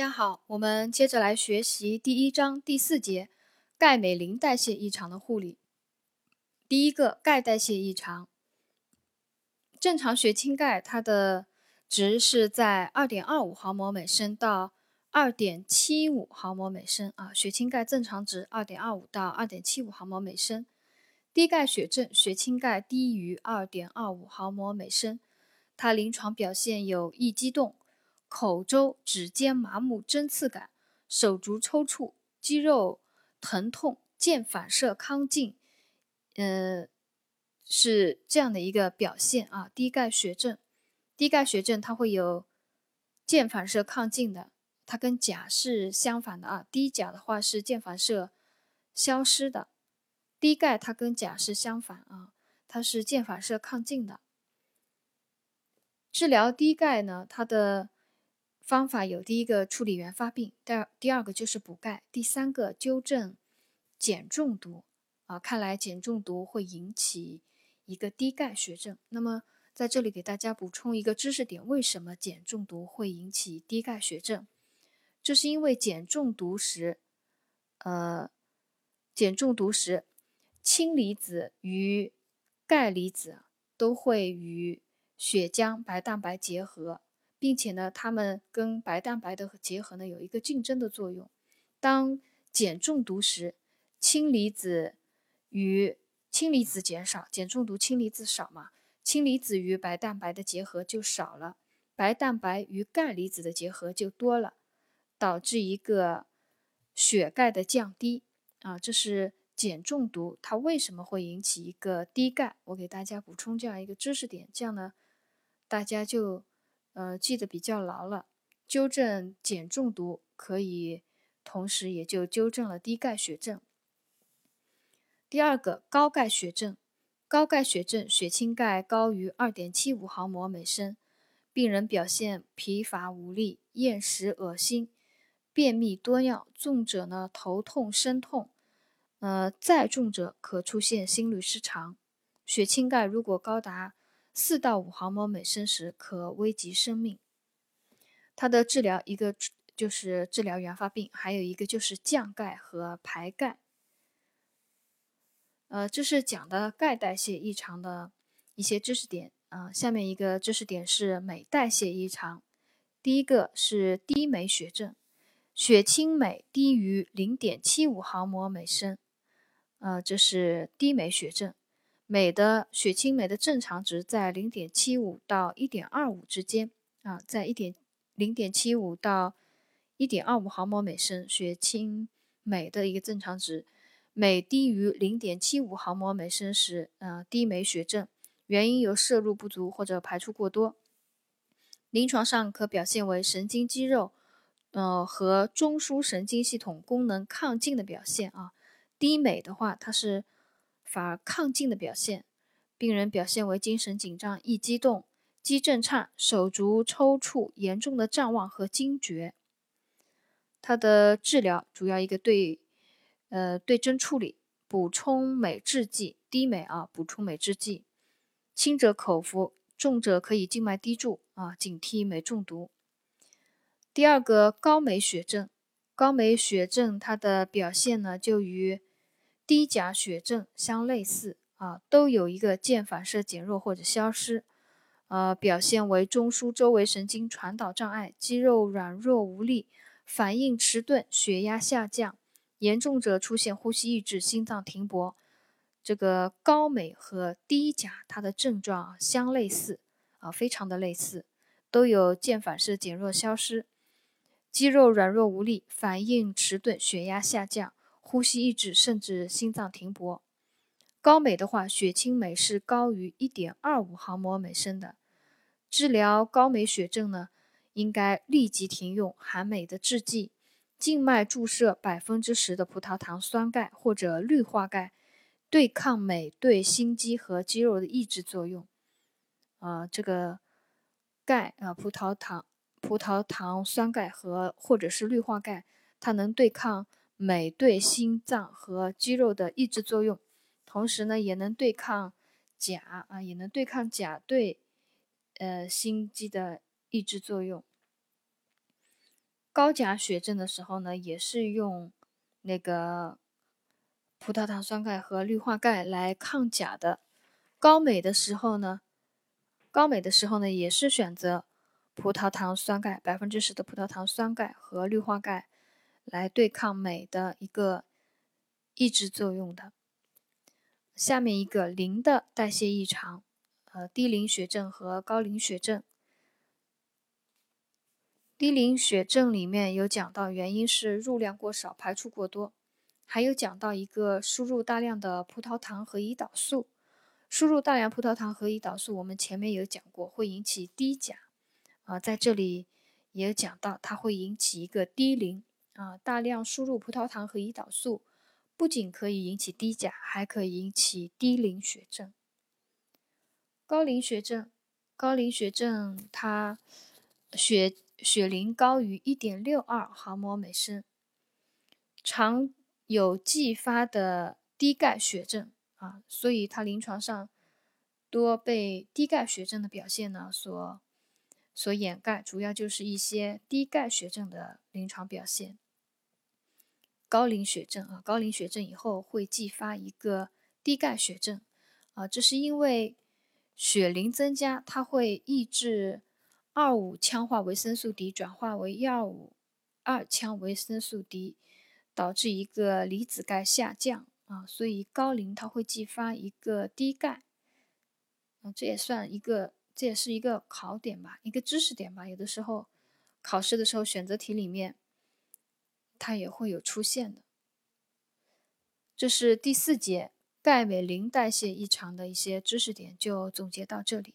大家好，我们接着来学习第一章第四节钙镁磷代谢异常的护理。第一个钙代谢异常，正常血清钙它的值是在二点二五毫摩每升到二点七五毫摩每升啊，血清钙正常值二点二五到二点七五毫摩每升。低钙血症，血清钙低于二点二五毫摩每升，它临床表现有易激动。口周、指尖麻木、针刺感，手足抽搐，肌肉疼痛，见反射亢进，呃，是这样的一个表现啊。低钙血症，低钙血症它会有见反射亢进的，它跟钾是相反的啊。低钾的话是见反射消失的，低钙它跟钾是相反啊，它是见反射亢进的。治疗低钙呢，它的方法有第一个处理原发病，第二第二个就是补钙，第三个纠正碱中毒啊。看来碱中毒会引起一个低钙血症。那么在这里给大家补充一个知识点：为什么碱中毒会引起低钙血症？这是因为碱中毒时，呃，碱中毒时氢离子与钙离子都会与血浆白蛋白结合。并且呢，它们跟白蛋白的结合呢有一个竞争的作用。当碱中毒时，氢离子与氢离子减少，碱中毒氢离子少嘛，氢离子与白蛋白的结合就少了，白蛋白与钙离子的结合就多了，导致一个血钙的降低啊。这是碱中毒它为什么会引起一个低钙？我给大家补充这样一个知识点，这样呢，大家就。呃，记得比较牢了。纠正碱中毒可以，同时也就纠正了低钙血症。第二个高钙血症，高钙血症血清钙高于二点七五毫摩每升，病人表现疲乏无力、厌食、恶心、便秘多尿，重者呢头痛、身痛，呃，再重者可出现心律失常。血清钙如果高达。四到五毫摩每升时可危及生命。它的治疗一个就是治疗原发病，还有一个就是降钙和排钙。呃，这是讲的钙代谢异常的一些知识点啊。下面一个知识点是镁代谢异常。第一个是低镁血症，血清镁低于零点七五毫摩每升，呃，这是低镁血症。镁的血清镁的正常值在零点七五到一点二五之间啊，在一点零点七五到一点二五毫摩每升，血清镁的一个正常值。镁低于零点七五毫摩每升时，呃，低镁血症，原因有摄入不足或者排出过多。临床上可表现为神经肌肉，呃和中枢神经系统功能亢进的表现啊。低镁的话，它是。反而亢进的表现，病人表现为精神紧张、易激动、肌震颤、手足抽搐、严重的谵妄和惊厥。它的治疗主要一个对，呃对症处理，补充镁制剂，低镁啊，补充镁制剂，轻者口服，重者可以静脉滴注啊，警惕镁中毒。第二个高镁血症，高镁血症它的表现呢就与。低钾血症相类似啊，都有一个键反射减弱或者消失，呃，表现为中枢周围神经传导障碍，肌肉软弱无力，反应迟钝，血压下降，严重者出现呼吸抑制、心脏停搏。这个高镁和低钾它的症状相类似啊，非常的类似，都有键反射减弱消失，肌肉软弱无力，反应迟钝，血压下降。呼吸抑制，甚至心脏停搏。高镁的话，血清镁是高于一点二五毫摩每升的。治疗高镁血症呢，应该立即停用含镁的制剂，静脉注射百分之十的葡萄糖酸钙或者氯化钙，对抗镁对心肌和肌肉的抑制作用。啊，这个钙啊，葡萄糖、葡萄糖酸钙和或者是氯化钙，它能对抗。镁对心脏和肌肉的抑制作用，同时呢，也能对抗钾啊，也能对抗钾对呃心肌的抑制作用。高钾血症的时候呢，也是用那个葡萄糖酸钙和氯化钙来抗钾的。高镁的时候呢，高镁的时候呢，也是选择葡萄糖酸钙百分之十的葡萄糖酸钙和氯化钙来对抗镁的一个抑制作用的。下面一个磷的代谢异常，呃，低磷血症和高磷血症。低磷血症里面有讲到原因是入量过少，排出过多，还有讲到一个输入大量的葡萄糖和胰岛素。输入大量葡萄糖和胰岛素，我们前面有讲过会引起低钾，啊，在这里也讲到它会引起一个低磷，啊，大量输入葡萄糖和胰岛素不仅可以引起低钾，还可以引起低磷血症。高磷血症，高磷血症它血。血磷高于一点六二毫摩每升，常有继发的低钙血症啊，所以它临床上多被低钙血症的表现呢所所掩盖，主要就是一些低钙血症的临床表现。高磷血症啊，高磷血症以后会继发一个低钙血症啊，这是因为血磷增加，它会抑制。二五羟化维生素 D 转化为一二五二羟维生素 D，导致一个离子钙下降啊，所以高磷它会继发一个低钙啊，这也算一个，这也是一个考点吧，一个知识点吧。有的时候考试的时候选择题里面它也会有出现的。这是第四节钙镁磷代谢异常的一些知识点，就总结到这里。